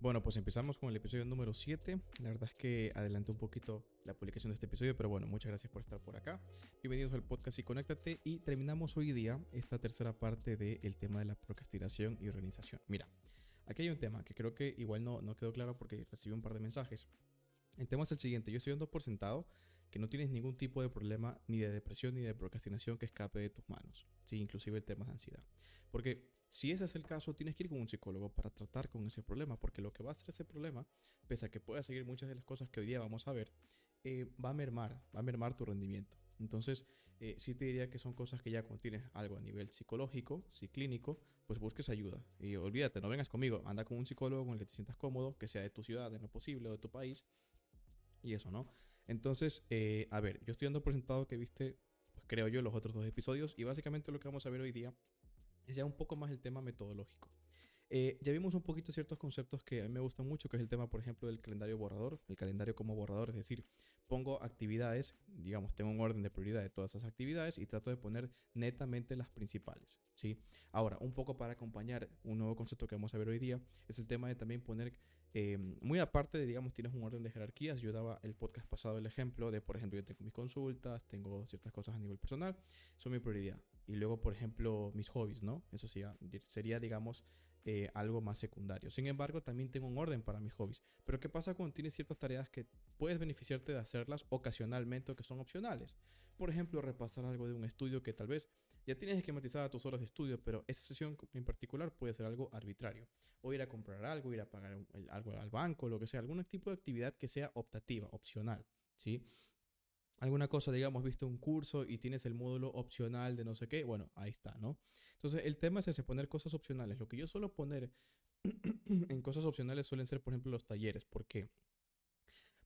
Bueno, pues empezamos con el episodio número 7. La verdad es que adelanté un poquito la publicación de este episodio, pero bueno, muchas gracias por estar por acá. Bienvenidos al podcast y conéctate. Y terminamos hoy día esta tercera parte del tema de la procrastinación y organización. Mira, aquí hay un tema que creo que igual no, no quedó claro porque recibí un par de mensajes. El tema es el siguiente: yo estoy dando por sentado que no tienes ningún tipo de problema ni de depresión ni de procrastinación que escape de tus manos. Sí, inclusive el tema de ansiedad. Porque si ese es el caso, tienes que ir con un psicólogo para tratar con ese problema, porque lo que va a hacer ese problema, pese a que pueda seguir muchas de las cosas que hoy día vamos a ver, eh, va a mermar, va a mermar tu rendimiento. Entonces, eh, sí te diría que son cosas que ya cuando tienes algo a nivel psicológico, sí clínico, pues busques ayuda. Y olvídate, no vengas conmigo, anda con un psicólogo con el que te sientas cómodo, que sea de tu ciudad, de lo posible, o de tu país, y eso, ¿no? Entonces, eh, a ver, yo estoy dando por sentado que viste, pues creo yo, los otros dos episodios, y básicamente lo que vamos a ver hoy día es ya un poco más el tema metodológico. Eh, ya vimos un poquito ciertos conceptos que a mí me gustan mucho, que es el tema, por ejemplo, del calendario borrador, el calendario como borrador, es decir, pongo actividades, digamos, tengo un orden de prioridad de todas esas actividades y trato de poner netamente las principales, ¿sí? Ahora, un poco para acompañar un nuevo concepto que vamos a ver hoy día, es el tema de también poner, eh, muy aparte de, digamos, tienes un orden de jerarquías, yo daba el podcast pasado el ejemplo de, por ejemplo, yo tengo mis consultas, tengo ciertas cosas a nivel personal, son mi prioridad. Y luego, por ejemplo, mis hobbies, ¿no? Eso sí, sería, digamos, eh, algo más secundario. Sin embargo, también tengo un orden para mis hobbies. Pero ¿qué pasa cuando tienes ciertas tareas que puedes beneficiarte de hacerlas ocasionalmente o que son opcionales? Por ejemplo, repasar algo de un estudio que tal vez ya tienes esquematizada tus horas de estudio, pero esa sesión en particular puede ser algo arbitrario. O ir a comprar algo, ir a pagar algo al banco, lo que sea, algún tipo de actividad que sea optativa, opcional, ¿sí? Alguna cosa, digamos, viste un curso y tienes el módulo opcional de no sé qué, bueno, ahí está, ¿no? Entonces, el tema es ese, poner cosas opcionales. Lo que yo suelo poner en cosas opcionales suelen ser, por ejemplo, los talleres. ¿Por qué?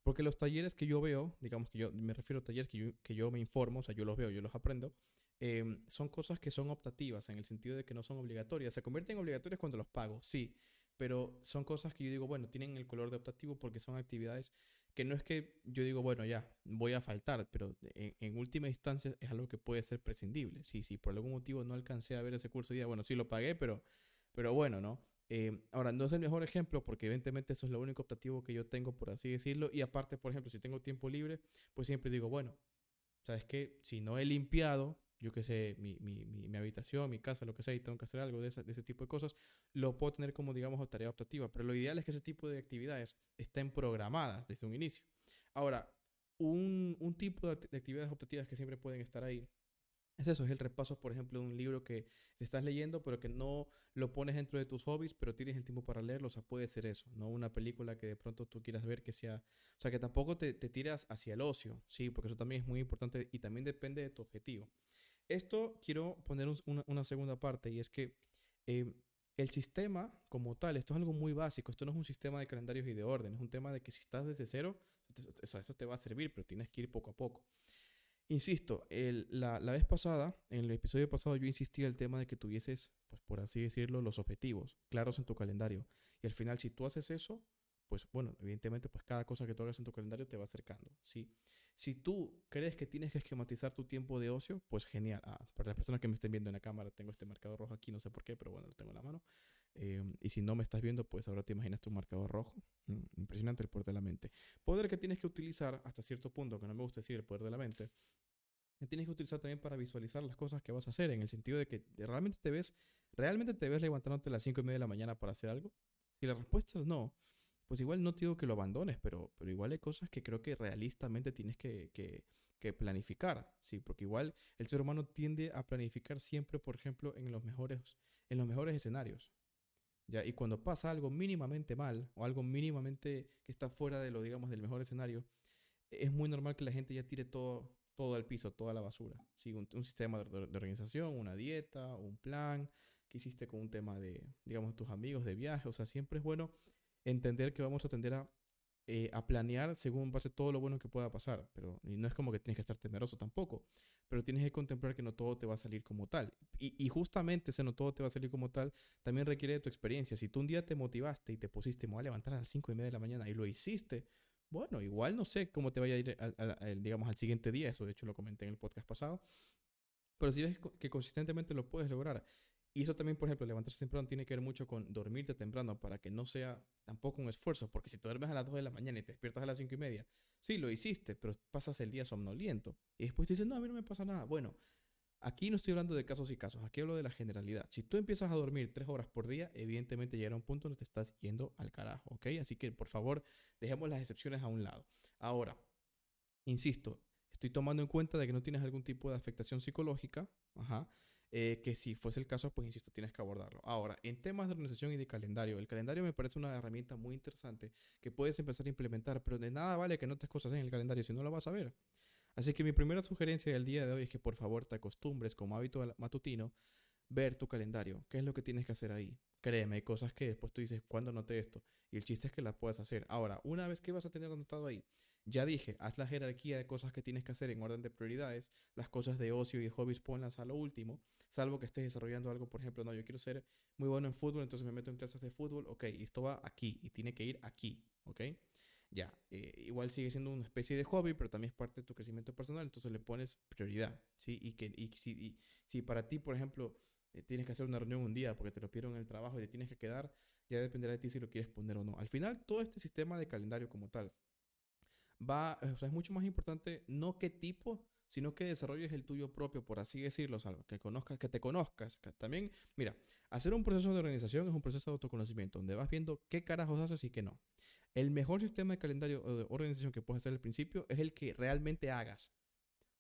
Porque los talleres que yo veo, digamos que yo me refiero a talleres que yo, que yo me informo, o sea, yo los veo, yo los aprendo, em, son cosas que son optativas en el sentido de que no son obligatorias. Se convierten en obligatorias cuando los pago, sí, pero son cosas que yo digo, bueno, tienen el color de optativo porque son actividades que no es que yo digo, bueno, ya, voy a faltar, pero en, última instancia es algo que puede ser prescindible. Si, si por algún motivo no alcancé a ver ese curso y día, bueno, sí lo pagué, pero, pero bueno, ¿no? Eh, ahora, no es el mejor ejemplo porque evidentemente eso es lo único optativo que yo tengo, por así decirlo. Y aparte, por ejemplo, si tengo tiempo libre, pues siempre digo, bueno, ¿sabes qué? Si no he limpiado, yo qué sé, mi, mi, mi, habitación, mi casa, lo que sea, y tengo que hacer algo de, de, ese tipo de cosas, lo puedo tener como, digamos, tarea optativa. Pero lo ideal es que ese tipo de actividades estén programadas desde un inicio. Ahora, un, un tipo de, actividades optativas que siempre pueden estar ahí es eso, es el repaso, por ejemplo, de un libro que estás leyendo, pero que no lo pones dentro de tus hobbies, pero tienes el tiempo para leerlo. O sea, puede ser eso, ¿no? Una película que de pronto tú quieras ver que sea. O sea, que tampoco te, te tiras hacia el ocio, ¿sí? Porque eso también es muy importante y también depende de tu objetivo. Esto quiero poner una, segunda parte y es que eh, el sistema como tal, esto es algo muy básico, esto no es un sistema de calendarios y de orden, es un tema de que si estás desde cero, eso te va a servir, pero tienes que ir poco a poco. Insisto, la, la, vez pasada, en el episodio pasado, yo insistí el tema de que tuvieses, pues por así decirlo, los objetivos claros en tu calendario. Y al final, si tú haces eso, pues bueno, evidentemente, pues cada cosa que tú hagas en tu calendario te va acercando, ¿sí? Si tú crees que tienes que esquematizar tu tiempo de ocio, pues genial. Ah, para las personas que me estén viendo en la cámara, tengo este marcador rojo aquí, no sé por qué, pero bueno, lo tengo en la mano. Em, y si no me estás viendo, pues ahora te imaginas tu marcador rojo. Mm, impresionante el poder de la mente. Poder que tienes que utilizar hasta cierto punto, que no me gusta decir el poder de la mente, que tienes que utilizar también para visualizar las cosas que vas a hacer, en el sentido de que realmente te ves, realmente te ves levantándote a las 5 y media de la mañana para hacer algo. Si la respuesta es no, pues igual no te digo que lo abandones, pero, pero igual hay cosas que creo que realistamente tienes que, que, planificar, ¿sí? Porque igual el ser humano tiende a planificar siempre, por ejemplo, en los mejores, en los mejores escenarios. ¿ya? Y cuando pasa algo mínimamente mal o algo mínimamente que está fuera de lo, digamos, del mejor escenario, es muy normal que la gente ya tire todo, todo al piso, toda la basura. ¿sí? Un, sistema de, de, organización, una dieta, un plan que hiciste con un tema de, digamos, tus amigos de viaje. O sea, siempre es bueno entender que vamos a tender a, eh, a planear según base todo lo bueno que pueda pasar. Pero y no es como que tienes que estar temeroso tampoco. Pero tienes que contemplar que no todo te va a salir como tal. Y, y, justamente ese no todo te va a salir como tal también requiere de tu experiencia. Si tú un día te motivaste y te pusiste, me voy a levantar a las 5 y media de la mañana y lo hiciste, bueno, igual no sé cómo te vaya a ir, al, digamos, al siguiente día. Eso de hecho lo comenté en el podcast pasado. Pero si ves que consistentemente lo puedes lograr Y eso también, por ejemplo, levantarse temprano tiene que ver mucho con dormirte temprano para que no sea tampoco un esfuerzo. Porque si te duermes a las 2 de la mañana y te despiertas a las 5 y media, sí, lo hiciste, pero pasas el día somnoliento. Y después dices, no, a mí no me pasa nada. Bueno, aquí no estoy hablando de casos y casos, aquí hablo de la generalidad. Si tú empiezas a dormir 3 horas por día, evidentemente llegará un punto donde te estás yendo al carajo, ¿ok? Así que, por favor, dejemos las excepciones a un lado. Ahora, insisto, estoy tomando en cuenta de que no tienes algún tipo de afectación psicológica, ajá eh, que si fuese el caso, pues insisto, tienes que abordarlo. Ahora, en temas de organización y de calendario, el calendario me parece una herramienta muy interesante que puedes empezar a implementar, pero de nada vale que no te cosas en el calendario si no lo vas a ver. Así que mi primera sugerencia del día de hoy es que por favor te acostumbres como hábito matutino ver tu calendario. ¿Qué es lo que tienes que hacer ahí? Créeme, hay cosas que después tú dices, ¿cuándo noté esto? Y el chiste es que las puedes hacer. Ahora, una vez que vas a tener anotado ahí, ya dije, haz la jerarquía de cosas que tienes que hacer en orden de prioridades. Las cosas de ocio y hobbies ponlas a lo último. Salvo que estés desarrollando algo, por ejemplo, no, yo quiero ser muy bueno en fútbol, entonces me meto en clases de fútbol. Ok, esto va aquí y tiene que ir aquí. Ok, ya. Eh, igual sigue siendo una especie de hobby, pero también es parte de tu crecimiento personal, entonces le pones prioridad. ¿sí? Y, que, y, si, si para ti, por ejemplo, eh, tienes que hacer una reunión un día porque te lo pidieron en el trabajo y te tienes que quedar, ya dependerá de ti si lo quieres poner o no. Al final, todo este sistema de calendario como tal va, o sea, es mucho más importante no qué tipo, sino que desarrolles el tuyo propio, por así decirlo, que conozcas, que te conozcas. también, mira, hacer un proceso de organización es un proceso de autoconocimiento, donde vas viendo qué carajos haces y qué no. El mejor sistema de calendario o de organización que puedes hacer al principio es el que realmente hagas.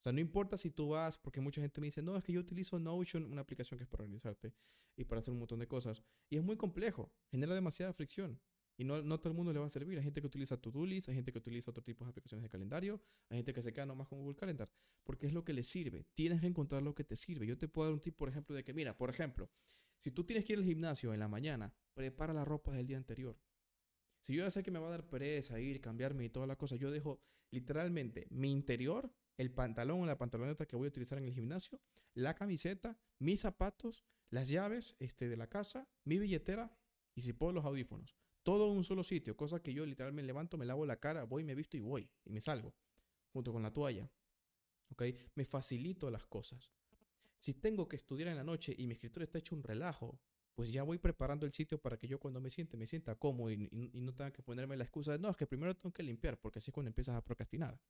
O sea, no importa si tú vas, porque mucha gente me dice, no, es que yo utilizo Notion, una aplicación que es para organizarte y para hacer un montón de cosas. Y es muy complejo, genera demasiada fricción. Y no, no todo el mundo le va a servir. Hay gente que utiliza To-Do List, hay gente que utiliza otro tipo de aplicaciones de calendario, hay gente que se queda nomás con Google Calendar, porque es lo que le sirve. Tienes que encontrar lo que te sirve. Yo te puedo dar un tip, por ejemplo, de que, mira, por ejemplo, si tú tienes que ir al gimnasio en la mañana, prepara la ropa del día anterior. Si yo ya sé que me va a dar pereza ir, cambiarme y todas las cosas, yo dejo literalmente mi interior, el pantalón o la pantaloneta que voy a utilizar en el gimnasio, la camiseta, mis zapatos, las llaves este, de la casa, mi billetera y si puedo los audífonos. Todo en un solo sitio, cosa que yo literalmente me levanto, me lavo la cara, voy, me visto y voy, y me salgo, junto con la toalla. ¿Ok? Me facilito las cosas. Si tengo que estudiar en la noche y mi escritorio está hecho un relajo, pues ya voy preparando el sitio para que yo cuando me siente, me sienta cómodo y, y no tenga que ponerme la excusa de, no, es que primero tengo que limpiar, porque así es cuando empiezas a procrastinar.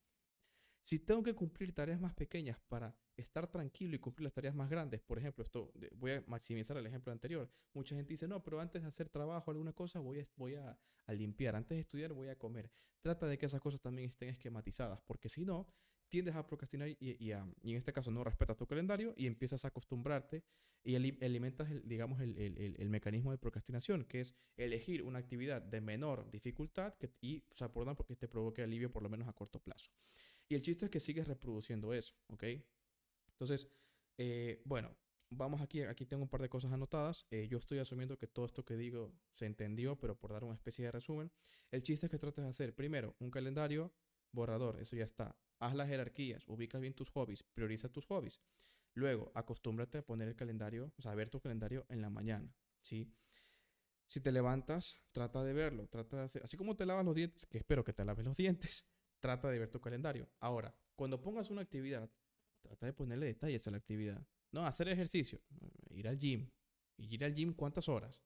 Si tengo que cumplir tareas más pequeñas para estar tranquilo y cumplir las tareas más grandes, por ejemplo, esto voy a maximizar el ejemplo anterior. Mucha gente dice, no, pero antes de hacer trabajo o alguna cosa voy, a, voy a, limpiar, antes de estudiar voy a comer. Trata de que esas cosas también estén esquematizadas, porque si no, tiendes a procrastinar y, y, en este caso no respetas tu calendario y empiezas a acostumbrarte y alimentas, el, digamos, el, el, el, mecanismo de procrastinación, que es elegir una actividad de menor dificultad y, o sea, por porque te provoque alivio por lo menos a corto plazo. Y el chiste es que sigues reproduciendo eso, ¿ok? Entonces, eh, bueno, vamos aquí, aquí tengo un par de cosas anotadas. Eh, yo estoy asumiendo que todo esto que digo se entendió, pero por dar una especie de resumen, el chiste es que trates de hacer primero un calendario borrador, eso ya está. Haz las jerarquías, ubica bien tus hobbies, prioriza tus hobbies. Luego, acostúmbrate a poner el calendario, o sea, a ver tu calendario en la mañana, ¿sí? Si te levantas, trata de verlo, trata de hacer, así como te lavas los dientes, que espero que te laves los dientes, trata de ver tu calendario. Ahora, cuando pongas una actividad, trata de ponerle detalles a la actividad. No, hacer ejercicio, ir al gym. ¿Y ir al gym cuántas horas?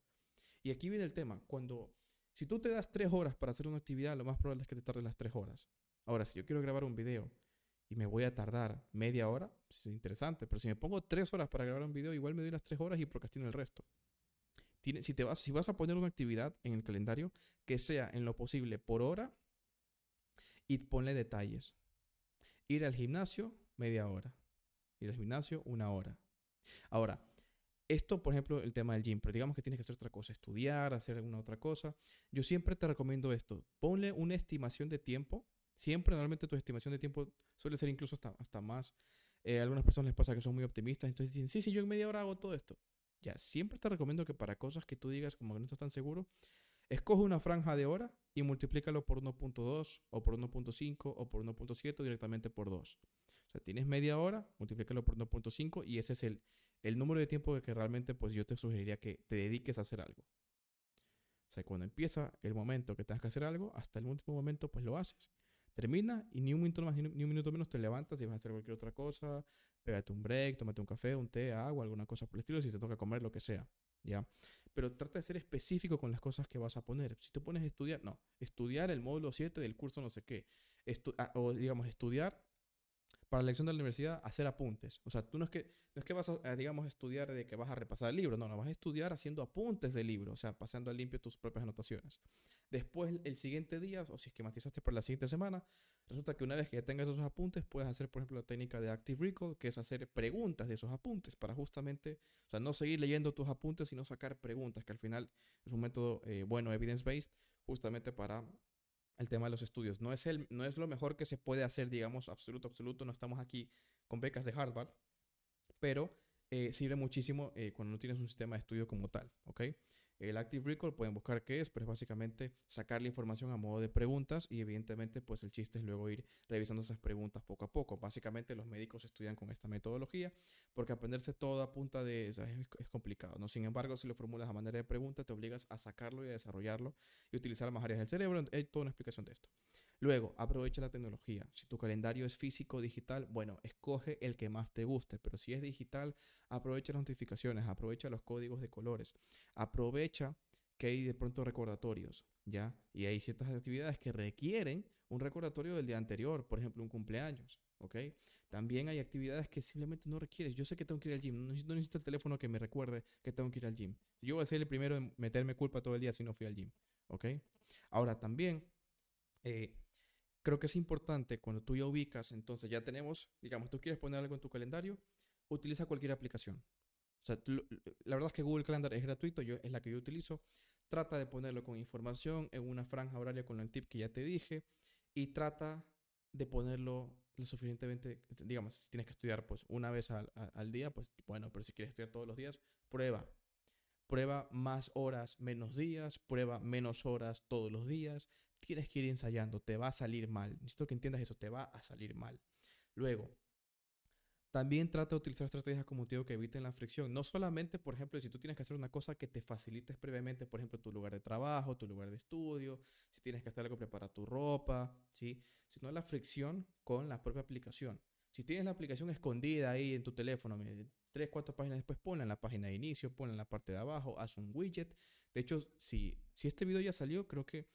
Y aquí viene el tema. Cuando, si tú te das tres horas para hacer una actividad, lo más probable es que te tardes las tres horas. Ahora, si yo quiero grabar un video y me voy a tardar media hora, pues es interesante. Pero si me pongo tres horas para grabar un video, igual me doy las tres horas y procrastino el resto. si, te vas, si vas a poner una actividad en el calendario, que sea en lo posible por hora y ponle detalles. Ir al gimnasio, media hora. Ir al gimnasio, una hora. Ahora, esto, por ejemplo, el tema del gym, pero digamos que tienes que hacer otra cosa, estudiar, hacer alguna otra cosa. Yo siempre te recomiendo esto. Ponle una estimación de tiempo. Siempre, normalmente tu estimación de tiempo suele ser incluso hasta, hasta más. Eh, a algunas personas les pasa que son muy optimistas, entonces dicen, sí, sí, yo en media hora hago todo esto. Ya, siempre te recomiendo que para cosas que tú digas como que no estás tan seguro, Escoge una franja de hora y multiplícalo por 1.2 o por 1.5 o por 1.7 directamente por 2. O sea, tienes media hora, multiplícalo por 1.5 y ese es el, el número de tiempo que realmente pues yo te sugeriría que te dediques a hacer algo. O sea, cuando empieza el momento que tengas que hacer algo, hasta el último momento pues lo haces. Termina y ni un minuto más ni un minuto menos te levantas y vas a hacer cualquier otra cosa, pégate un break, tómate un café, un té, agua, alguna cosa por el estilo, si te toca comer, lo que sea, Pero trata de ser específico con las cosas que vas a poner. Si te pones estudiar, no, estudiar el módulo 7 del curso no sé qué, ah, o digamos, estudiar para la elección de la universidad, hacer apuntes. O sea, tú no es que, no es que vas a, digamos, estudiar de que vas a repasar el libro, no, no, vas a estudiar haciendo apuntes del libro, o sea, pasando al limpio tus propias anotaciones. Después, el siguiente día, o si esquematizaste para la siguiente semana, resulta que una vez que ya tengas esos apuntes, puedes hacer, por ejemplo, la técnica de Active Recall, que es hacer preguntas de esos apuntes para justamente, o sea, no seguir leyendo tus apuntes, sino sacar preguntas, que al final es un método eh, bueno, evidence-based, justamente para el tema de los estudios. No es, el, no es lo mejor que se puede hacer, digamos, absoluto, absoluto. No estamos aquí con becas de Harvard, pero eh, sirve muchísimo eh, cuando no tienes un sistema de estudio como tal, ¿ok? El Active Recall pueden buscar qué es, pero es básicamente sacar la información a modo de preguntas y evidentemente pues el chiste es luego ir revisando esas preguntas poco a poco. Básicamente los médicos estudian con esta metodología porque aprenderse todo a punta de... es, complicado, ¿no? Sin embargo, si lo formulas a manera de pregunta, te obligas a sacarlo y a desarrollarlo y utilizar más áreas del cerebro. Hay toda una explicación de esto. Luego, aprovecha la tecnología. Si tu calendario es físico o digital, bueno, escoge el que más te guste, pero si es digital, aprovecha las notificaciones, aprovecha los códigos de colores, aprovecha que hay de pronto recordatorios, ¿ya? Y hay ciertas actividades que requieren un recordatorio del día anterior, por ejemplo, un cumpleaños. También hay actividades que simplemente no requieres. Yo sé que tengo que ir al gym, no necesito, el teléfono que me recuerde que tengo que ir al gym. Yo voy a ser el primero en meterme culpa todo el día si no fui al gym. Ahora también... Eh, creo que es importante cuando tú ya ubicas, entonces ya tenemos, digamos, tú quieres poner algo en tu calendario, utiliza cualquier aplicación. O sea, la verdad es que Google Calendar es gratuito, yo, es la que yo utilizo. Trata de ponerlo con información en una franja horaria con el tip que ya te dije y trata de ponerlo lo suficientemente, digamos, si tienes que estudiar pues una vez al, al día, pues bueno, pero si quieres estudiar todos los días, prueba. Prueba más horas, menos días, prueba menos horas todos los días, tienes que ir ensayando, te va a salir mal. Necesito que entiendas eso, te va a salir mal. Luego, también trata de utilizar estrategias como te que eviten la fricción. No solamente, por ejemplo, si tú tienes que hacer una cosa que te facilites previamente, por ejemplo, tu lugar de trabajo, tu lugar de estudio, si tienes que hacer algo preparar tu ropa, ¿sí? Sino la fricción con la propia aplicación. Si tienes la aplicación escondida ahí en tu teléfono, tres, cuatro páginas después, ponla en la página de inicio, ponla en la parte de abajo, haz un widget. De hecho, si, si este video ya salió, creo que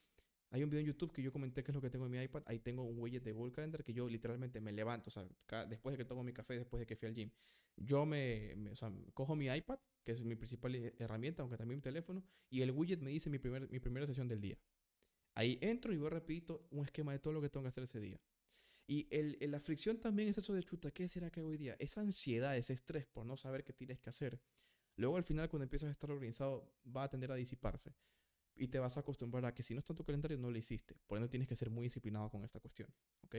hay un video en YouTube que yo comenté que es lo que tengo en mi iPad. Ahí tengo un widget de Google Calendar que yo literalmente me levanto, o sea, después de que tomo mi café, después de que fui al gym. Yo me, o sea, cojo mi iPad, que es mi principal herramienta, aunque también mi teléfono, y el widget me dice mi, primer, mi primera sesión del día. Ahí entro y voy repito un esquema de todo lo que tengo que hacer ese día. Y el, la fricción también es eso de chuta, ¿qué será que hoy día? Esa ansiedad, ese estrés por no saber qué tienes que hacer. Luego al final cuando empiezas a estar organizado va a tender a disiparse y te vas a acostumbrar a que si no está en tu calendario no lo hiciste. Por ende tienes que ser muy disciplinado con esta cuestión. ¿Ok?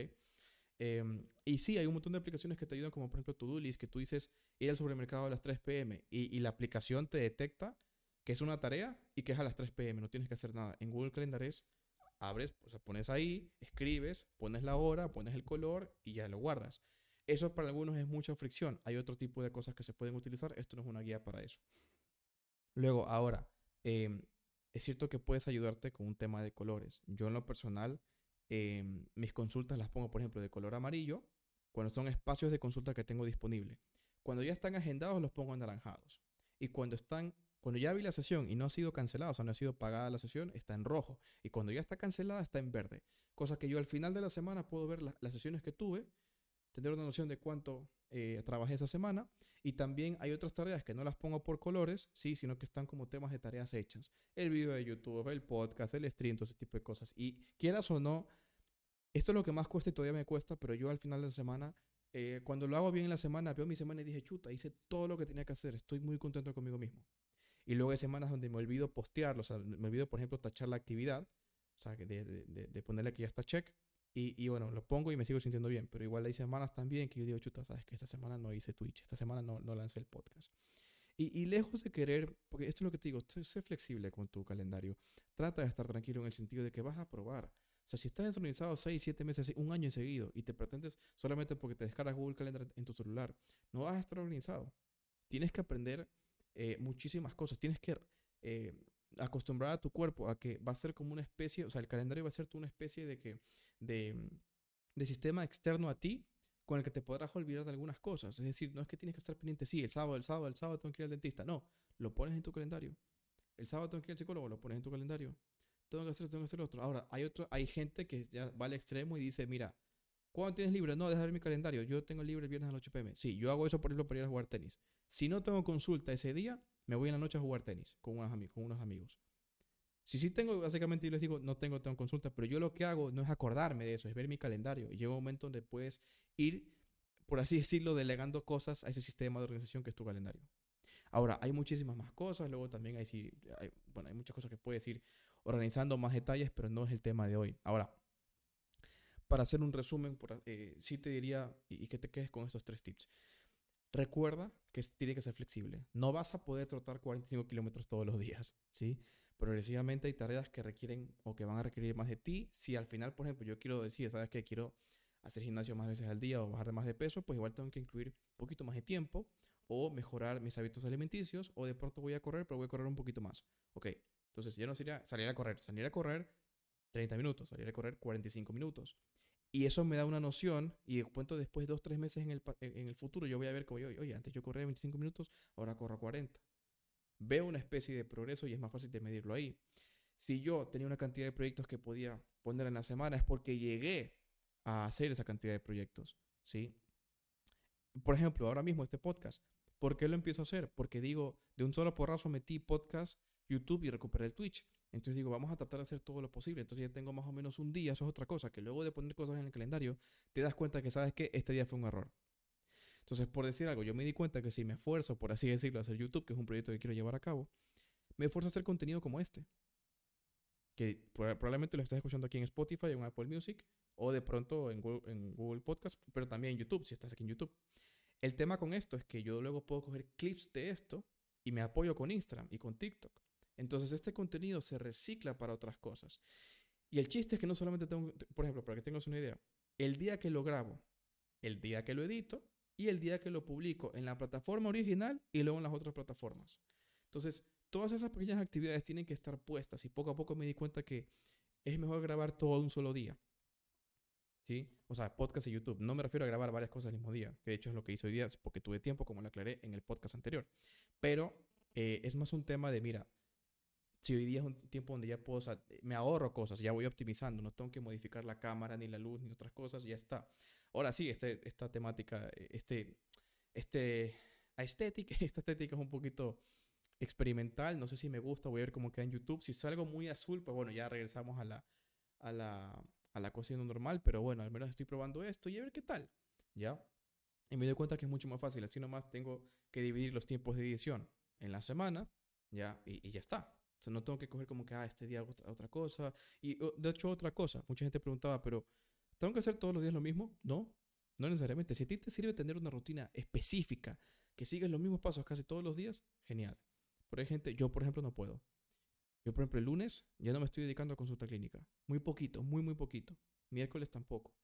Em, y sí, hay un montón de aplicaciones que te ayudan, como por ejemplo Todoist, que tú dices ir al supermercado a las 3 pm y, la aplicación te detecta que es una tarea y que es a las 3 pm, no tienes que hacer nada. En Google Calendar es, abres, pones ahí, escribes, pones la hora, pones el color y ya lo guardas. Eso para algunos es mucha fricción. Hay otro tipo de cosas que se pueden utilizar. Esto no es una guía para eso. Luego, ahora, eh, es cierto que puedes ayudarte con un tema de colores. Yo en lo personal, em, mis consultas las pongo, por ejemplo, de color amarillo, cuando son espacios de consulta que tengo disponible. Cuando ya están agendados, los pongo anaranjados. Y cuando están, cuando ya vi la sesión y no ha sido cancelada, o sea, no ha sido pagada la sesión, está en rojo. Y cuando ya está cancelada, está en verde. Cosa que yo al final de la semana puedo ver las sesiones que tuve tener una noción de cuánto eh, trabajé esa semana. Y también hay otras tareas que no las pongo por colores, sí, sino que están como temas de tareas hechas. El video de YouTube, el podcast, el stream, todo ese tipo de cosas. Y quieras o no, esto es lo que más cuesta y todavía me cuesta, pero yo al final de la semana, eh, cuando lo hago bien en la semana, veo mi semana y dije, chuta, hice todo lo que tenía que hacer, estoy muy contento conmigo mismo. Y luego hay semanas donde me olvido postearlo, o sea, me olvido, por ejemplo, tachar la actividad, o sea, de, de, de ponerle que ya está check y, bueno, lo pongo y me sigo sintiendo bien. Pero igual hay semanas también que yo digo, chuta, sabes que esta semana no hice Twitch, esta semana no, no lancé el podcast. Y, lejos de querer, porque esto es lo que te digo, sé, flexible con tu calendario. Trata de estar tranquilo en el sentido de que vas a probar. O sea, si estás desorganizado 6, 7 meses, un año seguido y te pretendes solamente porque te descargas Google Calendar en tu celular, no vas a estar organizado. Tienes que aprender eh, muchísimas cosas. Tienes que eh, acostumbrar a tu cuerpo a que va a ser como una especie, o sea, el calendario va a ser una especie de que, de, de sistema externo a ti, con el que te podrás olvidar de algunas cosas. Es decir, no es que tienes que estar pendiente, sí, el sábado, el sábado, el sábado tengo que ir al dentista. No, lo pones en tu calendario. El sábado tengo que ir al psicólogo, lo pones en tu calendario. Tengo que hacer tengo que hacer otro. Ahora, hay otro, hay gente que ya va al extremo y dice, mira, ¿cuándo tienes libre? No, deja ver mi calendario. Yo tengo libre el viernes a las 8 pm. Sí, yo hago eso, por ejemplo, para ir a jugar tenis. Si no tengo consulta ese día, me voy en la noche a jugar tenis con unos amigos. Con unos amigos. Si sí tengo, básicamente yo les digo, no tengo, tengo consulta, pero yo lo que hago no es acordarme de eso, es ver mi calendario. Y llega un momento donde puedes ir, por así decirlo, delegando cosas a ese sistema de organización que es tu calendario. Ahora, hay muchísimas más cosas, luego también hay, sí, hay, bueno, hay muchas cosas que puedes ir organizando más detalles, pero no es el tema de hoy. Ahora, para hacer un resumen, por, eh, sí te diría, y, que te quedes con estos tres tips. Recuerda que tiene que ser flexible. No vas a poder trotar 45 kilómetros todos los días, ¿sí? Progresivamente hay tareas que requieren o que van a requerir más de ti. Si al final, por ejemplo, yo quiero decir, ¿sabes que Quiero hacer gimnasio más veces al día o bajar más de peso, pues igual tengo que incluir un poquito más de tiempo o mejorar mis hábitos alimenticios o de pronto voy a correr, pero voy a correr un poquito más. Ok, entonces ya no sería salir a correr, salir a correr 30 minutos, salir a correr 45 minutos. Y eso me da una noción y cuento después de dos, tres meses en el, en el futuro yo voy a ver como yo, oye, antes yo corría 25 minutos, ahora corro 40. Veo una especie de progreso y es más fácil de medirlo ahí. Si yo tenía una cantidad de proyectos que podía poner en la semana es porque llegué a hacer esa cantidad de proyectos, ¿sí? Por ejemplo, ahora mismo este podcast. ¿Por qué lo empiezo a hacer? Porque digo, de un solo porrazo metí podcast, YouTube y recuperé el Twitch. Entonces digo, vamos a tratar de hacer todo lo posible. Entonces ya tengo más o menos un día, eso es otra cosa, que luego de poner cosas en el calendario, te das cuenta que sabes que este día fue un error. Entonces, por decir algo, yo me di cuenta que si me esfuerzo, por así decirlo, a hacer YouTube, que es un proyecto que quiero llevar a cabo, me esfuerzo a hacer contenido como este. Que probablemente lo estás escuchando aquí en Spotify, en Apple Music, o de pronto en Google, en Google Podcast, pero también en YouTube, si estás aquí en YouTube. El tema con esto es que yo luego puedo coger clips de esto y me apoyo con Instagram y con TikTok. Entonces este contenido se recicla para otras cosas. Y el chiste es que no solamente tengo, por ejemplo, para que tengas una idea, el día que lo grabo, el día que lo edito y el día que lo publico en la plataforma original y luego en las otras plataformas. Entonces, todas esas pequeñas actividades tienen que estar puestas y poco a poco me di cuenta que es mejor grabar todo un solo día. ¿Sí? O sea, podcast y YouTube. No me refiero a grabar varias cosas el mismo día, que de hecho es lo que hice hoy día, porque tuve tiempo, como lo aclaré en el podcast anterior. Pero eh, es más un tema de, mira, si hoy día es un tiempo donde ya puedo, me ahorro cosas, ya voy optimizando, no tengo que modificar la cámara, ni la luz, ni otras cosas, ya está. Ahora sí, este, esta temática, este, este, estética, esta estética es un poquito experimental, no sé si me gusta, voy a ver cómo queda en YouTube. Si es algo muy azul, pues bueno, ya regresamos a la, a la, a la cocina normal, pero bueno, al menos estoy probando esto y a ver qué tal, ¿ya? Y me doy cuenta que es mucho más fácil, así nomás tengo que dividir los tiempos de edición en la semana, ¿ya? Y, y ya está sea, no tengo que coger como que, ah, este día hago otra cosa. Y de hecho, otra cosa, mucha gente preguntaba, pero ¿tengo que hacer todos los días lo mismo? No, no necesariamente. Si a ti te sirve tener una rutina específica, que sigues los mismos pasos casi todos los días, genial. Por hay gente, yo por ejemplo no puedo. Yo por ejemplo el lunes ya no me estoy dedicando a consulta clínica. Muy poquito, muy, muy poquito. Miércoles tampoco.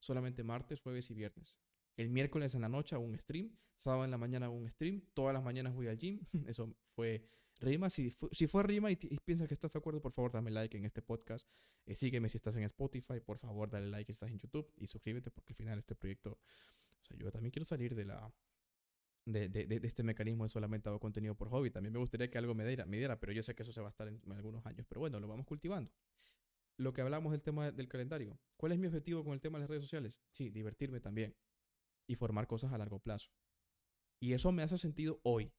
Solamente martes, jueves y viernes. El miércoles en la noche hago un stream, sábado en la mañana hago un stream, todas las mañanas voy al gym. Eso fue Rima, si, si fue Rima y, piensas que estás de acuerdo, por favor dame like en este podcast. Eh, sígueme si estás en Spotify, por favor dale like si estás en YouTube y suscríbete porque al final este proyecto, o sea, yo también quiero salir de la... De, de, de este mecanismo de solamente hago contenido por hobby. También me gustaría que algo me diera, me diera, pero yo sé que eso se va a estar en, algunos años. Pero bueno, lo vamos cultivando. Lo que hablamos del tema del calendario. ¿Cuál es mi objetivo con el tema de las redes sociales? Sí, divertirme también y formar cosas a largo plazo. Y eso me hace sentido hoy,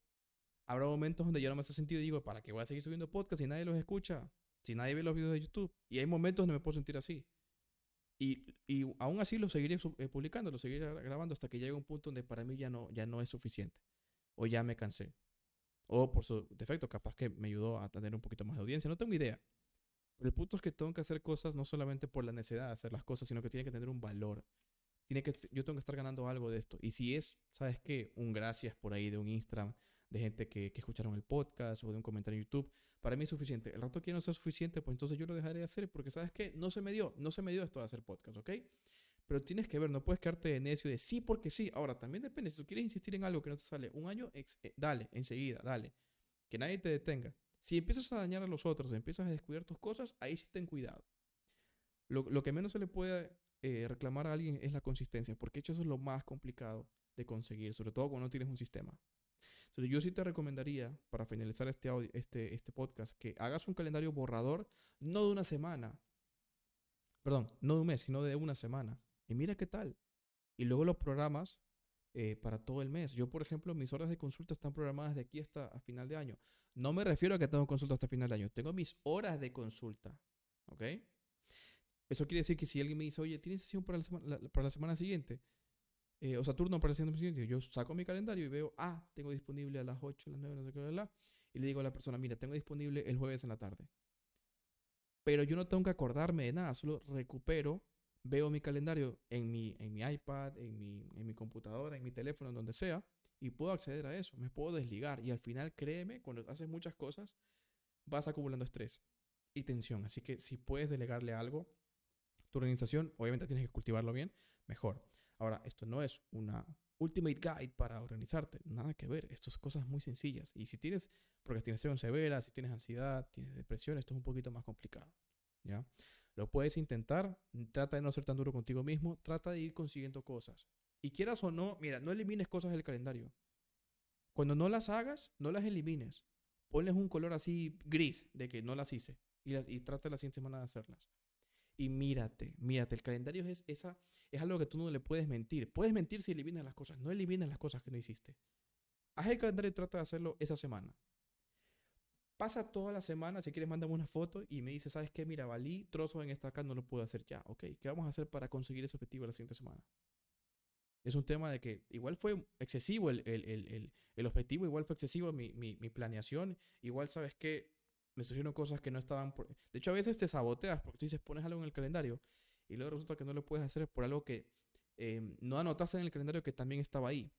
habrá momentos donde ya no me hace sentido y digo, ¿para qué voy a seguir subiendo podcast si nadie los escucha? Si nadie ve los videos de YouTube. Y hay momentos donde me puedo sentir así. Y, y aún así lo seguiré eh, publicando, lo seguiré grabando hasta que llegue un punto donde para mí ya no, ya no es suficiente. O ya me cansé. O por su defecto, capaz que me ayudó a tener un poquito más de audiencia. No tengo idea. Pero el punto es que tengo que hacer cosas no solamente por la necesidad de hacer las cosas, sino que tiene que tener un valor. Tiene que, yo tengo que estar ganando algo de esto. Y si es, ¿sabes qué? Un gracias por ahí de un Instagram, de gente que, que, escucharon el podcast o de un comentario en YouTube, para mí es suficiente. El rato que no sea suficiente, pues entonces yo lo dejaré de hacer porque sabes que no se me dio, no se me dio esto de hacer podcast, ¿ok? Pero tienes que ver, no puedes quedarte de necio de sí porque sí. Ahora, también depende, si tú quieres insistir en algo que no te sale un año, eh, dale, enseguida, dale. Que nadie te detenga. Si empiezas a dañar a los otros, empiezas a descuidar tus cosas, ahí sí ten cuidado. Lo, lo, que menos se le puede eh, reclamar a alguien es la consistencia, porque hecho eso es lo más complicado de conseguir, sobre todo cuando no tienes un sistema. Entonces, yo sí te recomendaría, para finalizar este, este, este podcast, que hagas un calendario borrador, no de una semana, perdón, no de un mes, sino de una semana. Y mira qué tal. Y luego los programas eh, para todo el mes. Yo, por ejemplo, mis horas de consulta están programadas de aquí hasta a final de año. No me refiero a que tengo consulta hasta final de año. Tengo mis horas de consulta. ¿Ok? Eso quiere decir que si alguien me dice, oye, ¿tienes sesión para la, semana, para la semana siguiente? Eh, o sea, turno para la semana siguiente. Yo saco mi calendario y veo, ah, tengo disponible a las 8, a las 9, no sé qué, bla, y le digo a la persona, mira, tengo disponible el jueves en la tarde. Pero yo no tengo que acordarme de nada, solo recupero, veo mi calendario en mi, en mi iPad, en mi, en mi computadora, en mi teléfono, en donde sea, y puedo acceder a eso, me puedo desligar. Y al final, créeme, cuando haces muchas cosas, vas acumulando estrés y tensión. Así que si puedes delegarle algo, tu organización, obviamente tienes que cultivarlo bien, mejor. Ahora, esto no es una ultimate guide para organizarte, nada que ver, esto es cosas muy sencillas. Y si tienes procrastinación severa, si tienes ansiedad, tienes depresión, esto es un poquito más complicado, ¿ya? Lo puedes intentar, trata de no ser tan duro contigo mismo, trata de ir consiguiendo cosas. Y quieras o no, mira, no elimines cosas del calendario. Cuando no las hagas, no las elimines. Ponles un color así gris de que no las hice y, y trata la siguiente semana de hacerlas y mírate, mírate. El calendario es, esa, es algo que tú no le puedes mentir. Puedes mentir si eliminas las cosas, no eliminas las cosas que no hiciste. Haz el calendario y trata de hacerlo esa semana. Pasa toda la semana, si quieres, mándame una foto y me dice, ¿sabes qué? Mira, valí trozo en esta acá, no lo puedo hacer ya. Ok, ¿qué vamos a hacer para conseguir ese objetivo la siguiente semana? Es un tema de que igual fue excesivo el, el, el, objetivo, igual fue excesivo mi, mi, mi planeación, igual sabes que me surgieron cosas que no estaban... Por... De hecho, a veces te saboteas porque tú dices, pones algo en el calendario y luego resulta que no lo puedes hacer por algo que em, no anotaste en el calendario que también estaba ahí.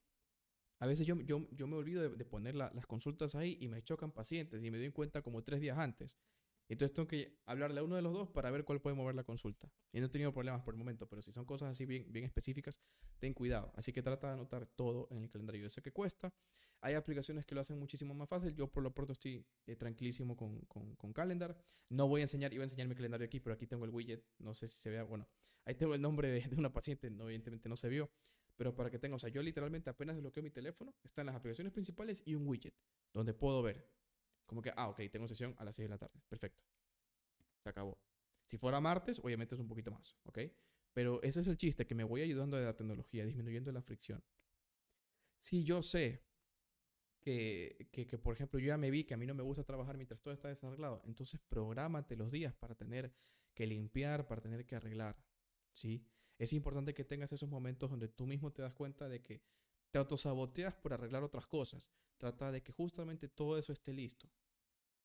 A veces yo, yo, yo me olvido de, poner las consultas ahí y me chocan pacientes y me doy cuenta como tres días antes. Entonces tengo que hablarle a uno de los dos para ver cuál puede mover la consulta. Y no he tenido problemas por el momento, pero si son cosas así bien, bien específicas, ten cuidado. Así que trata de anotar todo en el calendario. Yo sé que cuesta. Hay aplicaciones que lo hacen muchísimo más fácil. Yo por lo pronto estoy eh, tranquilísimo con, con, con, Calendar. No voy a enseñar, iba a enseñar mi calendario aquí, pero aquí tengo el widget. No sé si se vea. Bueno, ahí tengo el nombre de, de una paciente. No, evidentemente no se vio. Pero para que tenga, o sea, yo literalmente apenas desbloqueo mi teléfono, están las aplicaciones principales y un widget donde puedo ver como que, ah, ok, tengo sesión a las 6 de la tarde. Perfecto. Se acabó. Si fuera martes, obviamente es un poquito más, ¿ok? Pero ese es el chiste, que me voy ayudando de la tecnología, disminuyendo la fricción. Si yo sé que, que, que, por ejemplo, yo ya me vi que a mí no me gusta trabajar mientras todo está desarreglado, entonces prográmate los días para tener que limpiar, para tener que arreglar, ¿sí? Es importante que tengas esos momentos donde tú mismo te das cuenta de que te autosaboteas por arreglar otras cosas. Trata de que justamente todo eso esté listo.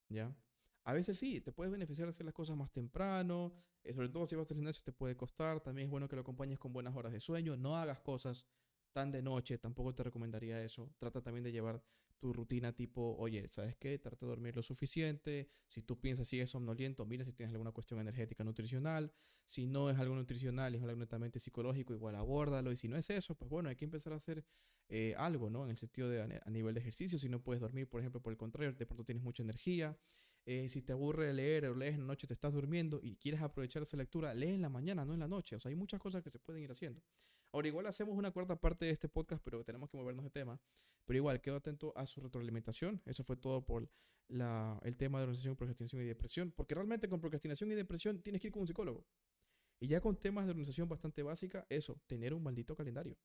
¿Ya? A veces sí, te puedes beneficiar de hacer las cosas más temprano, eh, sobre todo si vas al gimnasio te puede costar, también es bueno que lo acompañes con buenas horas de sueño, no hagas cosas tan de noche, tampoco te recomendaría eso. Trata también de llevar tu rutina tipo, oye, ¿sabes qué? Trata de dormir lo suficiente. Si tú piensas si es somnoliento, mira si tienes alguna cuestión energética nutricional. Si no es algo nutricional, es algo netamente psicológico, igual abórdalo. Y si no es eso, pues bueno, hay que empezar a hacer eh, algo, ¿no? En el sentido de a, nivel de ejercicio. Si no puedes dormir, por ejemplo, por el contrario, de pronto tienes mucha energía. Eh, si te aburre leer o lees en la noche, te estás durmiendo y quieres aprovechar esa lectura, lee en la mañana, no en la noche. O sea, hay muchas cosas que se pueden ir haciendo. Ahora, igual hacemos una cuarta parte de este podcast, pero tenemos que movernos de tema. Pero igual, quedo atento a su retroalimentación. Eso fue todo por la, el tema de organización, procrastinación y depresión. Porque realmente con procrastinación y depresión tienes que ir con un psicólogo. Y ya con temas de organización bastante básica, eso, tener un maldito calendario.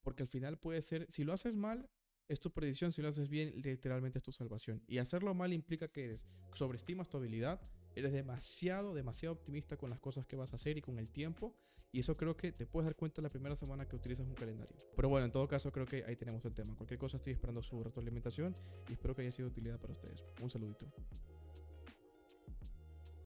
Porque al final puede ser, si lo haces mal, es tu predicción, si lo haces bien, literalmente es tu salvación. Y hacerlo mal implica que eres, sobreestimas tu habilidad, eres demasiado, demasiado optimista con las cosas que vas a hacer y con el tiempo. Y eso creo que te puedes dar cuenta la primera semana que utilizas un calendario. Pero bueno, en todo caso creo que ahí tenemos el tema. Cualquier cosa estoy esperando su retroalimentación y espero que haya sido de utilidad para ustedes. Un saludito.